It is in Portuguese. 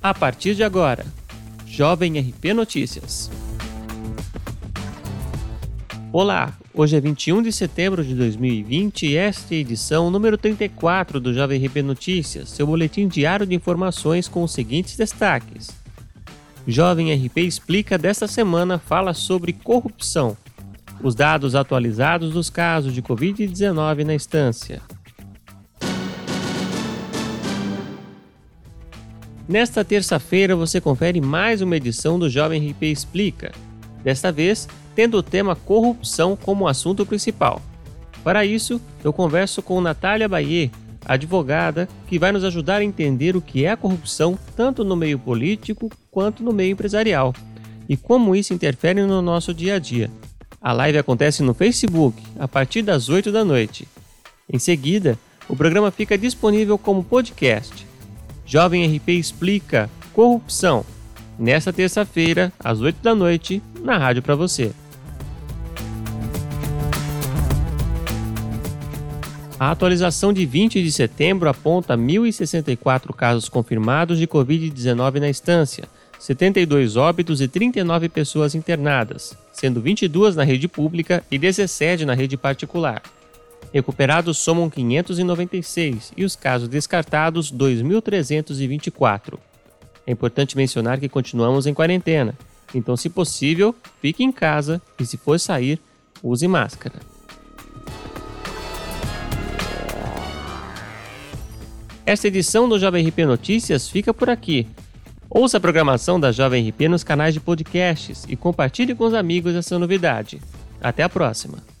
A partir de agora, Jovem RP Notícias. Olá, hoje é 21 de setembro de 2020 e esta é a edição número 34 do Jovem RP Notícias, seu boletim diário de informações com os seguintes destaques. Jovem RP Explica desta semana fala sobre corrupção, os dados atualizados dos casos de Covid-19 na instância. Nesta terça-feira você confere mais uma edição do Jovem RP Explica, desta vez tendo o tema corrupção como assunto principal. Para isso, eu converso com Natália Baie, advogada, que vai nos ajudar a entender o que é a corrupção tanto no meio político quanto no meio empresarial e como isso interfere no nosso dia a dia. A live acontece no Facebook a partir das 8 da noite. Em seguida, o programa fica disponível como podcast Jovem RP explica corrupção. Nesta terça-feira, às 8 da noite, na rádio para você. A atualização de 20 de setembro aponta 1.064 casos confirmados de Covid-19 na instância, 72 óbitos e 39 pessoas internadas, sendo 22 na rede pública e 17 na rede particular. Recuperados somam 596 e os casos descartados 2.324. É importante mencionar que continuamos em quarentena, então, se possível, fique em casa e, se for sair, use máscara. Esta edição do Jovem RP Notícias fica por aqui. Ouça a programação da Jovem RP nos canais de podcasts e compartilhe com os amigos essa novidade. Até a próxima!